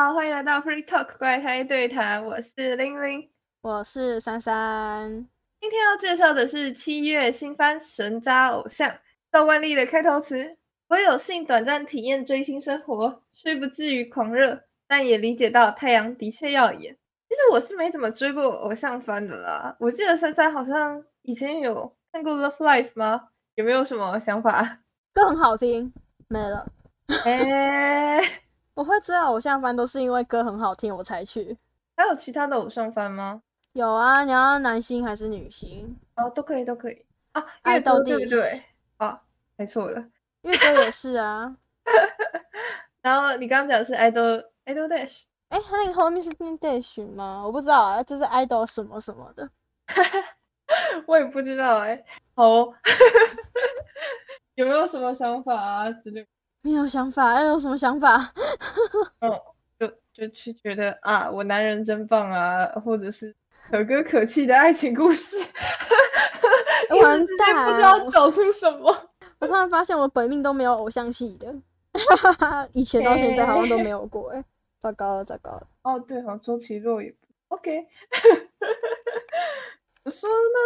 好，欢迎来到 Free Talk 怪胎对谈，我是玲玲，我是珊珊。今天要介绍的是七月新番《神渣偶像》，赵万丽的开头词：我有幸短暂体验追星生活，虽不至于狂热，但也理解到太阳的确耀眼。其实我是没怎么追过偶像番的啦，我记得珊珊好像以前有看过《Love Life》吗？有没有什么想法？歌很好听，没了。哎。我会知道偶像番都是因为歌很好听我才去。还有其他的偶像番吗？有啊，你要男星还是女星？哦，都可以，都可以啊。爱豆对不对？啊，猜错了，乐歌也是啊。然后你刚刚讲的是 idol idol dash，哎，他那个后面是念 dash 吗？我不知道啊，就是 idol 什么什么的。我也不知道哎。好，有没有什么想法啊之类？没有想法，要有什么想法？嗯，就就去觉得啊，我男人真棒啊，或者是可歌可泣的爱情故事。完蛋，不知道找出什么。我突然发现我本命都没有偶像系的，以前到现在好像都没有过，哎，糟糕了，糟糕了。哦，对哦，周奇洛也 OK。我说呢，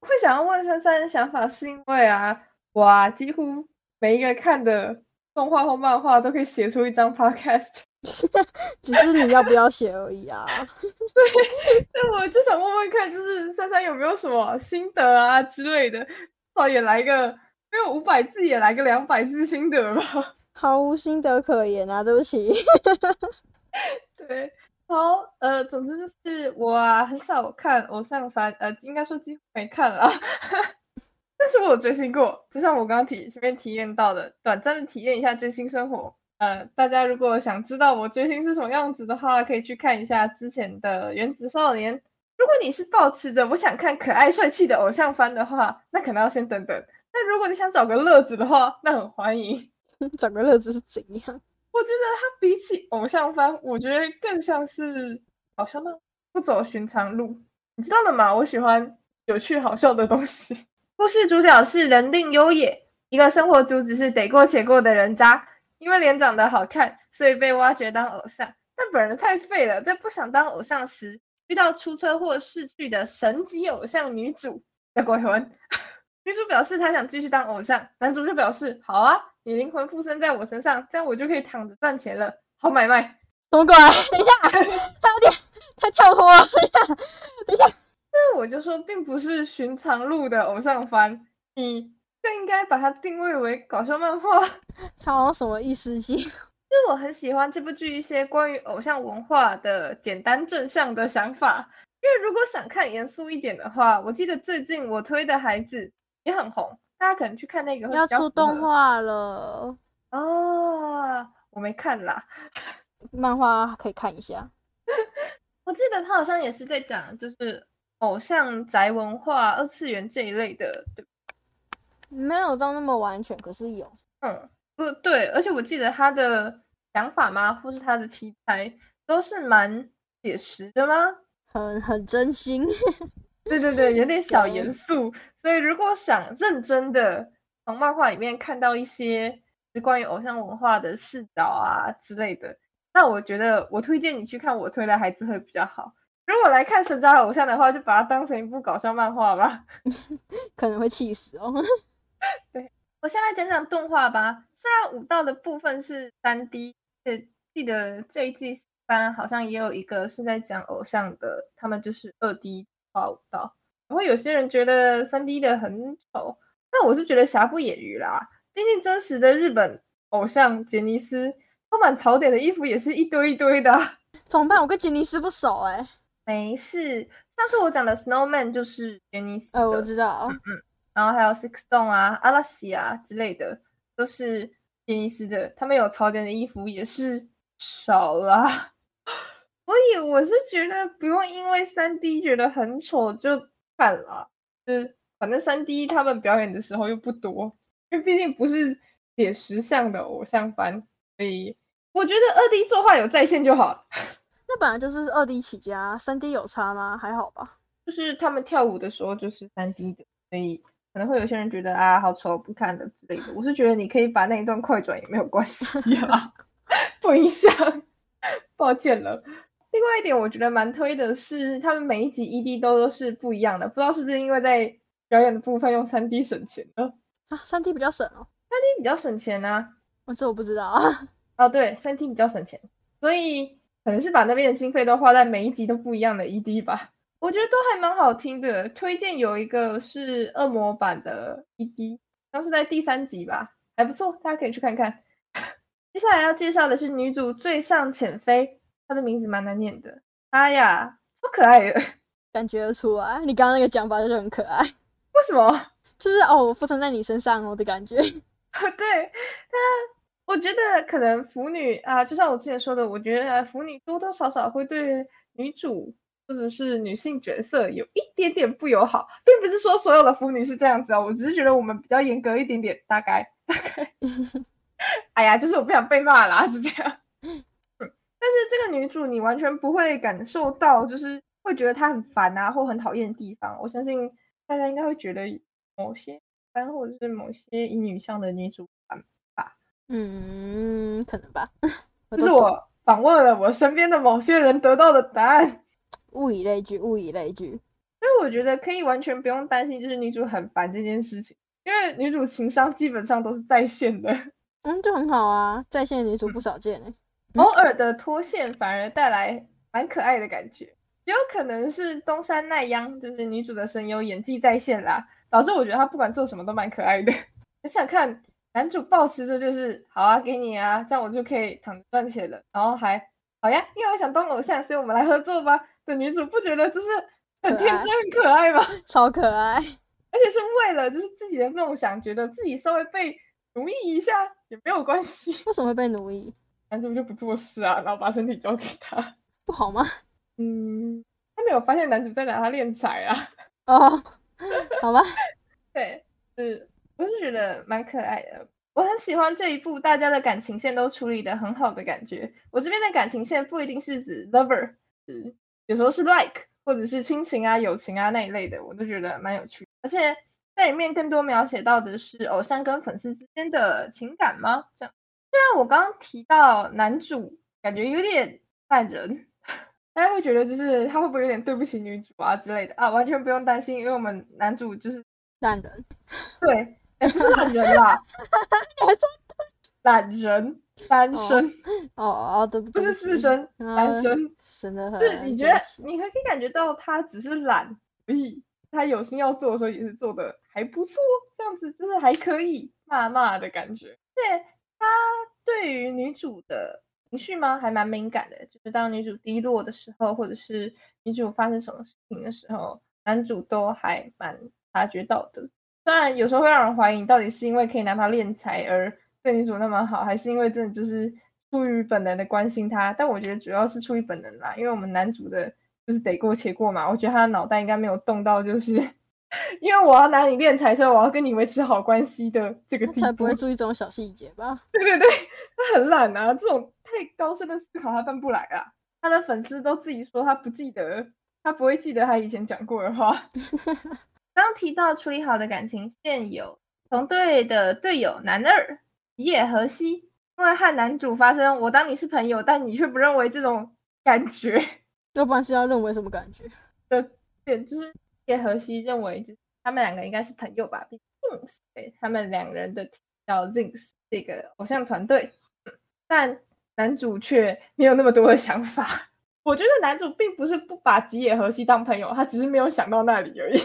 会想要问珊珊的想法，是因为啊，哇，几乎每一个看的。动画或漫画都可以写出一张 podcast，只是你要不要写而已啊。对，那我就想问问看，就是珊珊有没有什么心得啊之类的，至少也来个没有五百字，也来个两百字心得吧。毫无心得可言啊，对不起。对，好，呃，总之就是我啊，很少看偶像番，呃，应该说几乎没看了。但是我有追星过，就像我刚刚体前面体验到的，短暂的体验一下追星生活。呃，大家如果想知道我追星是什么样子的话，可以去看一下之前的《原子少年》。如果你是抱持着我想看可爱帅气的偶像番的话，那可能要先等等。但如果你想找个乐子的话，那很欢迎。找个乐子是怎样？我觉得它比起偶像番，我觉得更像是好笑吗？不走寻常路，你知道了吗？我喜欢有趣好笑的东西。故事主角是人定优也，一个生活主旨是得过且过的人渣。因为脸长得好看，所以被挖掘当偶像。但本人太废了，在不想当偶像时，遇到出车祸逝去的神级偶像女主的鬼魂。女主表示她想继续当偶像，男主就表示好啊，你灵魂附身在我身上，这样我就可以躺着赚钱了，好买卖。什么鬼？等一下，他有点 太跳脱了。等一下，等一下。那我就说，并不是寻常路的偶像番，你更应该把它定位为搞笑漫画。他好像什么异世界？其实我很喜欢这部剧一些关于偶像文化的简单正向的想法。因为如果想看严肃一点的话，我记得最近我推的孩子也很红，大家可能去看那个。要出动画了哦，我没看啦，漫画可以看一下。我记得他好像也是在讲，就是。偶像宅文化、二次元这一类的，对，没有到那么完全，可是有，嗯，不对，而且我记得他的想法吗，或是他的题材都是蛮写实的吗？很很真心，对对对，有点小严肃。所以如果想认真的从漫画里面看到一些是关于偶像文化的视角啊之类的，那我觉得我推荐你去看我推的孩子会比较好。如果来看神渣偶像的话，就把它当成一部搞笑漫画吧，可能会气死哦。对我先来讲讲动画吧。虽然武道的部分是三 D，记得这一季番好像也有一个是在讲偶像的，他们就是二 D 画武道。然后有些人觉得三 D 的很丑，但我是觉得瑕不掩瑜啦。毕竟真实的日本偶像杰尼斯，充满槽点的衣服也是一堆一堆的。怎么办？我跟杰尼斯不熟哎。没事，上次我讲的 Snowman 就是杰尼斯呃，我知道，嗯嗯，然后还有 Six Stone 啊、阿拉西啊之类的，都是杰尼斯的。他们有槽点的衣服也是少了，所以我是觉得不用因为三 D 觉得很丑就看了，就是反正三 D 他们表演的时候又不多，因为毕竟不是写实像的偶像番，所以我觉得二 D 作画有在线就好了。那本来就是二 D 起家，三 D 有差吗？还好吧。就是他们跳舞的时候就是三 D 的，所以可能会有些人觉得啊好丑不看的之类的。我是觉得你可以把那一段快转也没有关系啦，不影响。抱歉了。另外一点，我觉得蛮推的是，他们每一集 ED 都都是不一样的，不知道是不是因为在表演的部分用三 D 省钱了啊，三 D 比较省哦，三 D 比较省钱啊。哦，这我不知道啊。哦，对，三 D 比较省钱，所以可能是把那边的经费都花在每一集都不一样的 ED 吧。我觉得都还蛮好听的，推荐有一个是恶魔版的 ED，当时在第三集吧，还不错，大家可以去看看。接下来要介绍的是女主最上浅飞，她的名字蛮难念的。哎呀，超可爱的，感觉得出来。你刚刚那个讲法就是很可爱。为什么？就是哦，我附身在你身上哦的感觉。对，她，我觉得可能腐女啊，就像我之前说的，我觉得腐女多多少少会对女主或者是女性角色有一点点不友好，并不是说所有的腐女是这样子哦，我只是觉得我们比较严格一点点，大概大概。哎呀，就是我不想被骂啦，就这样。但是这个女主你完全不会感受到，就是会觉得她很烦啊，或很讨厌的地方。我相信大家应该会觉得某些番或者是某些以女向的女主。嗯，可能吧。这是我访问了我身边的某些人得到的答案。物以类聚，物以类聚。所以我觉得可以完全不用担心，就是女主很烦这件事情，因为女主情商基本上都是在线的。嗯，就很好啊，在线女主不少见哎。偶尔的脱线反而带来蛮可爱的感觉，也有可能是东山奈央，就是女主的声优演技在线啦，导致我觉得她不管做什么都蛮可爱的。很想看男主抱持着就是好啊，给你啊，这样我就可以躺着赚钱了，然后还好呀，因为我想当偶像，所以我们来合作吧。的女主不觉得就是很天真、很可爱吗？超可爱，而且是为了就是自己的梦想，觉得自己稍微被。奴役一下也没有关系。为什么会被奴役？男主就不做事啊，然后把身体交给他，不好吗？嗯，他没有发现男主在拿他练财啊。哦，好吧。对，是，我就觉得蛮可爱的。我很喜欢这一部，大家的感情线都处理的很好的感觉。我这边的感情线不一定是指 lover，是有时候是 like，或者是亲情啊、友情啊那一类的，我都觉得蛮有趣，而且。在里面更多描写到的是偶像跟粉丝之间的情感吗？这样，虽然我刚刚提到男主感觉有点烂人，大家会觉得就是他会不会有点对不起女主啊之类的啊？完全不用担心，因为我们男主就是烂人，对，哎，不是懒人啦，懒人，单身，哦哦，对不是四声，单身，真的很，是你觉得你还可以感觉到他只是懒而已。他有心要做的时候也是做的还不错，这样子就是还可以骂骂的感觉。对他对于女主的情绪吗，还蛮敏感的。就是当女主低落的时候，或者是女主发生什么事情的时候，男主都还蛮察觉到的。虽然有时候会让人怀疑，到底是因为可以拿他练财而对女主那么好，还是因为真的就是出于本能的关心她。但我觉得主要是出于本能啦，因为我们男主的。就是得过且过嘛，我觉得他的脑袋应该没有动到，就是 因为我要拿你练财，所以我要跟你维持好关系的 这个地步，才不会注意这种小细节吧？对对对，他很懒啊，这种太高深的思考他办不来啊。他的粉丝都自己说他不记得，他不会记得他以前讲过的话。刚提到处理好的感情线有同队的队友男二吉野和希，因为和男主发生我当你是朋友，但你却不认为这种感觉。要不然是要认为什么感觉？对，就是野和熙认为，就是他们两个应该是朋友吧。Zings，对他们两人的叫 Zings 这个偶像团队，但男主却没有那么多的想法。我觉得男主并不是不把吉野和希当朋友，他只是没有想到那里而已。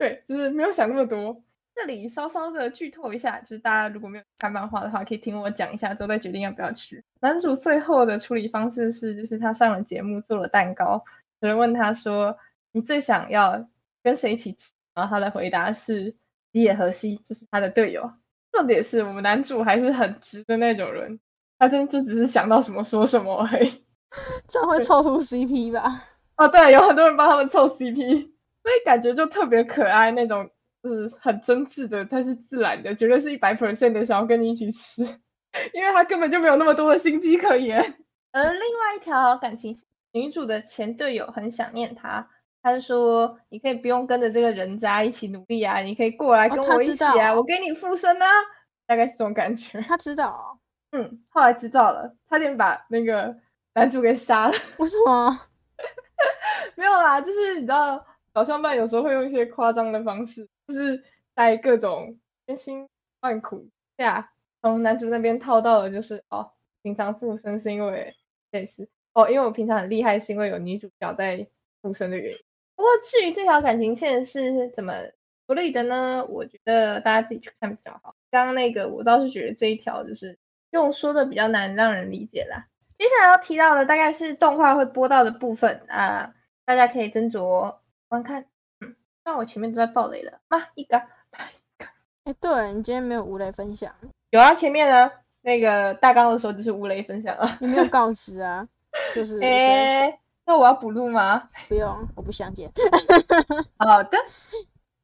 对，就是没有想那么多。这里稍稍的剧透一下，就是大家如果没有看漫画的话，可以听我讲一下，之后再决定要不要去。男主最后的处理方式是，就是他上了节目做了蛋糕，有人问他说：“你最想要跟谁一起吃？”然后他的回答是吉野和希，就是他的队友。重点是我们男主还是很直的那种人，他真就只是想到什么说什么而已。这样会凑出 CP 吧？哦，对，有很多人帮他们凑 CP，所以感觉就特别可爱那种。就是很真挚的，他是自然的，绝对是一百 percent 的想要跟你一起吃，因为他根本就没有那么多的心机可言。而另外一条感情，女主的前队友很想念他，他就说：“你可以不用跟着这个人渣一起努力啊，你可以过来跟我一起啊，我给你附身啊。”大概是这种感觉。他知道，嗯，后来知道了，差点把那个男主给杀了。为什么？没有啦，就是你知道，搞笑漫有时候会用一些夸张的方式，就是在各种千辛万苦下，从男主那边套到了，就是哦，平常附身是因为这次哦，因为我平常很厉害，是因为有女主角在附身的原因。不过至于这条感情线是怎么处理的呢？我觉得大家自己去看比较好。刚刚那个我倒是觉得这一条就是用说的比较难让人理解啦。接下来要提到的大概是动画会播到的部分啊。大家可以斟酌观看。嗯，那我前面都在爆雷了妈一个，一个。哎，对你今天没有无雷分享？有啊，前面呢那个大纲的时候就是无雷分享啊。你没有告知啊？就是。哎，那我要补录吗？不用，我不想剪。好的。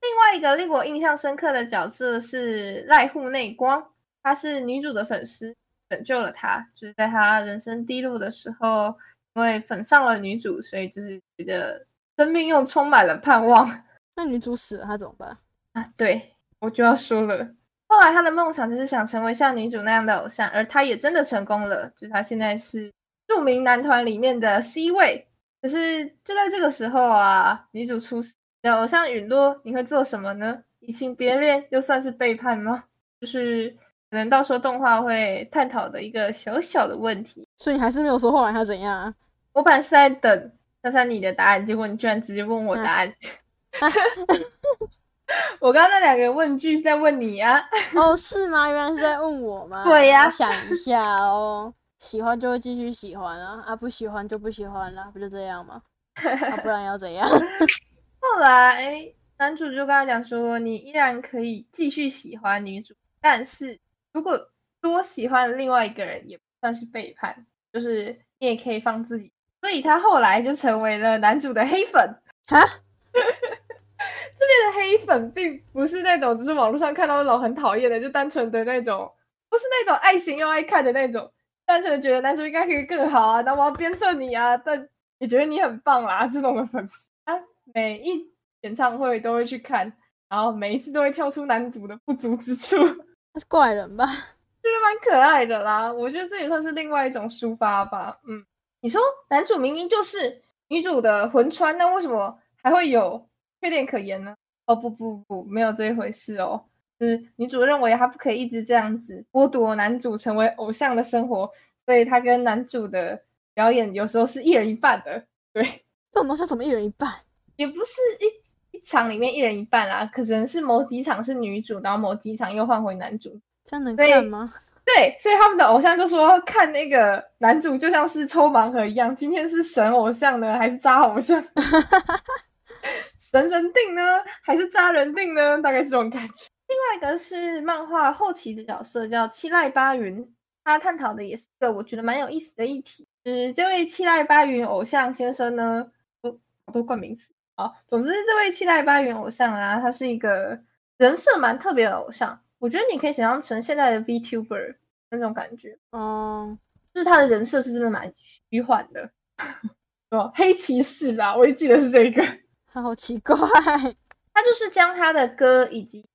另外一个令我印象深刻的角色是濑户内光，他是女主的粉丝，拯救了她，就是在她人生低落的时候。因为粉上了女主，所以就是觉得生命又充满了盼望。那女主死了，她怎么办啊？对我就要说了。后来她的梦想就是想成为像女主那样的偶像，而她也真的成功了。就是她现在是著名男团里面的 C 位。可是就在这个时候啊，女主出事，偶像陨落，你会做什么呢？移情别恋又算是背叛吗？就是可能到时候动画会探讨的一个小小的问题。所以你还是没有说后来他怎样啊？我本来是在等珊珊你的答案，结果你居然直接问我答案。我刚刚那两个问句是在问你啊？哦，是吗？原来是在问我吗？对呀。想一下哦，喜欢就会继续喜欢啊，啊不喜欢就不喜欢了，不就这样吗？不然要怎样？后来男主就跟他讲说，你依然可以继续喜欢女主，但是如果多喜欢另外一个人，也不算是背叛，就是你也可以放自己。所以他后来就成为了男主的黑粉哈，这边的黑粉并不是那种，就是网络上看到那种很讨厌的，就单纯的那种，不是那种爱型又爱看的那种，单纯的觉得男主应该可以更好啊，那我要鞭策你啊，但也觉得你很棒啦，这种的粉丝啊，每一演唱会都会去看，然后每一次都会跳出男主的不足之处，他是怪人吧？就是蛮可爱的啦，我觉得这也算是另外一种抒发吧，嗯。你说男主明明就是女主的魂穿，那为什么还会有缺点可言呢？哦不不不，没有这一回事哦。是女主认为她不可以一直这样子剥夺男主成为偶像的生活，所以她跟男主的表演有时候是一人一半的。对，这种东西怎么一人一半？也不是一一场里面一人一半啦，可能是某几场是女主，然后某几场又换回男主，这样能看吗？对，所以他们的偶像就说看那个男主就像是抽盲盒一样，今天是神偶像呢，还是渣偶像？神人定呢，还是渣人定呢？大概是这种感觉。另外一个是漫画后期的角色叫七濑八云，他探讨的也是一个我觉得蛮有意思的议题。嗯这位七濑八云偶像先生呢，都好多冠名词啊。总之，这位七濑八云偶像啊，他是一个人设蛮特别的偶像。我觉得你可以想象成现在的 VTuber 那种感觉，嗯，就是他的人设是真的蛮虚幻的，哦，黑骑士吧，我也记得是这个，他 好奇怪，他就是将他的歌以及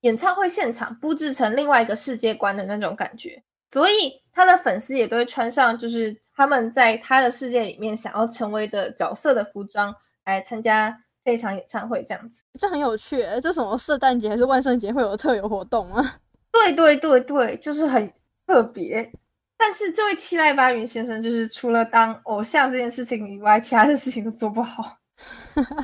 演唱会现场布置成另外一个世界观的那种感觉，所以他的粉丝也都会穿上就是他们在他的世界里面想要成为的角色的服装来参加。这场演唱会这样子，这很有趣。这什么圣诞节还是万圣节会有特有活动吗？对对对对，就是很特别。但是这位七濑八云先生，就是除了当偶像这件事情以外，其他的事情都做不好，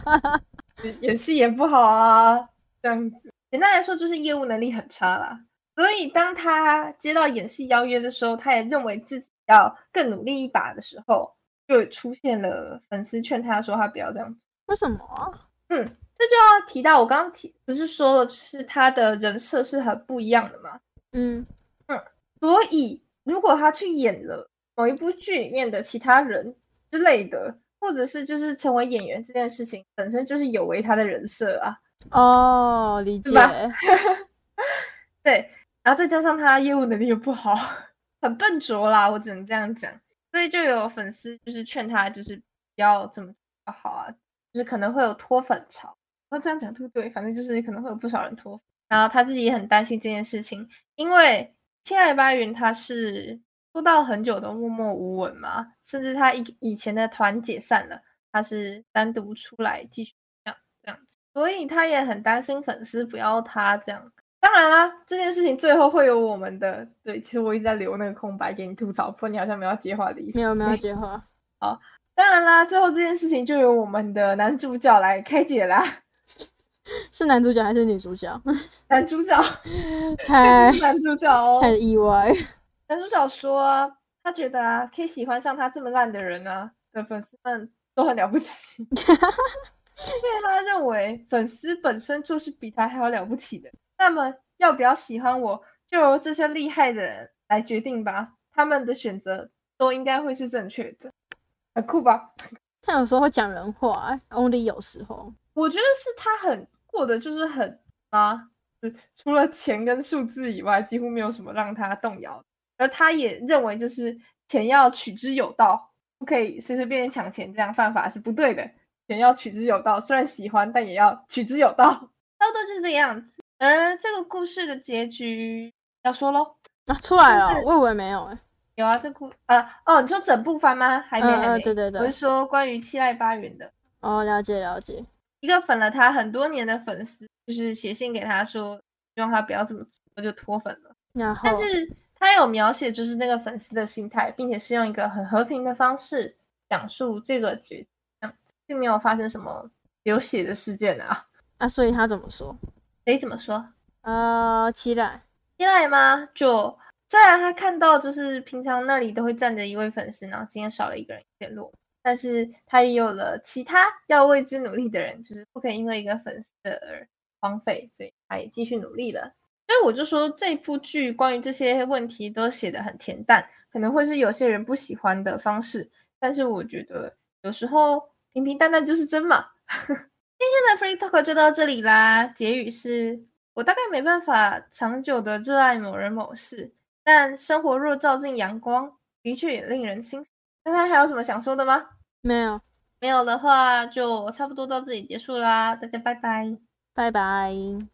演戏也不好啊。这样子，简单来说就是业务能力很差啦。所以当他接到演戏邀约的时候，他也认为自己要更努力一把的时候，就出现了粉丝劝他说他不要这样子。为什么？嗯，这就要提到我刚刚提，不是说了是他的人设是很不一样的吗？嗯嗯，所以如果他去演了某一部剧里面的其他人之类的，或者是就是成为演员这件事情本身就是有违他的人设啊。哦，理解。对，然后再加上他业务能力又不好，很笨拙啦，我只能这样讲。所以就有粉丝就是劝他，就是不要这么好啊。就是可能会有脱粉潮，那这样讲对不对？反正就是可能会有不少人脱，然后他自己也很担心这件事情，因为七濑八云他是出道很久都默默无闻嘛，甚至他以以前的团解散了，他是单独出来继续这样这样子，所以他也很担心粉丝不要他这样。当然啦，这件事情最后会有我们的对，其实我一直在留那个空白给你吐槽，不过你好像没有接话的意思，没有没有接话。好，当然啦，最后这件事情就由我们的男主角来开解啦。是男主角还是女主角？男主角，太男主角哦，太意外。男主角说，他觉得啊，可以喜欢上他这么烂的人啊的粉丝们都很了不起，因为他认为粉丝本身就是比他还要了不起的。那么要不要喜欢我，就由这些厉害的人来决定吧。他们的选择都应该会是正确的，很酷吧？他有时候会讲人话，only 有时候。我觉得是他很过得就是很啊，除了钱跟数字以外，几乎没有什么让他动摇。而他也认为，就是钱要取之有道，不可以随随便便抢钱，这样犯法是不对的。钱要取之有道，虽然喜欢，但也要取之有道。差不多就是这个样子。而这个故事的结局要说喽啊，出来了，我以为没有哎，有啊，这故呃哦，你说整部番吗？还没，还没，对对对，我是说关于七濑八云的哦，了解了解。一个粉了他很多年的粉丝，就是写信给他说，希望他不要这么做，就脱粉了。然后，但是他有描写就是那个粉丝的心态，并且是用一个很和平的方式讲述这个决，并没有发生什么流血的事件啊。啊，所以他怎么说？谁怎么说？呃，期待，期待吗？就虽然他看到，就是平常那里都会站着一位粉丝，然后今天少了一个人联络，但是他也有了其他要为之努力的人，就是不可以因为一个粉丝而荒废，所以他也继续努力了。所以我就说，这部剧关于这些问题都写得很恬淡，可能会是有些人不喜欢的方式，但是我觉得有时候平平淡淡就是真嘛。今天的 Free Talk 就到这里啦。结语是我大概没办法长久的热爱某人某事，但生活若照进阳光，的确也令人欣赏。大家还有什么想说的吗？没有，没有的话就差不多到这里结束啦。大家拜拜，拜拜。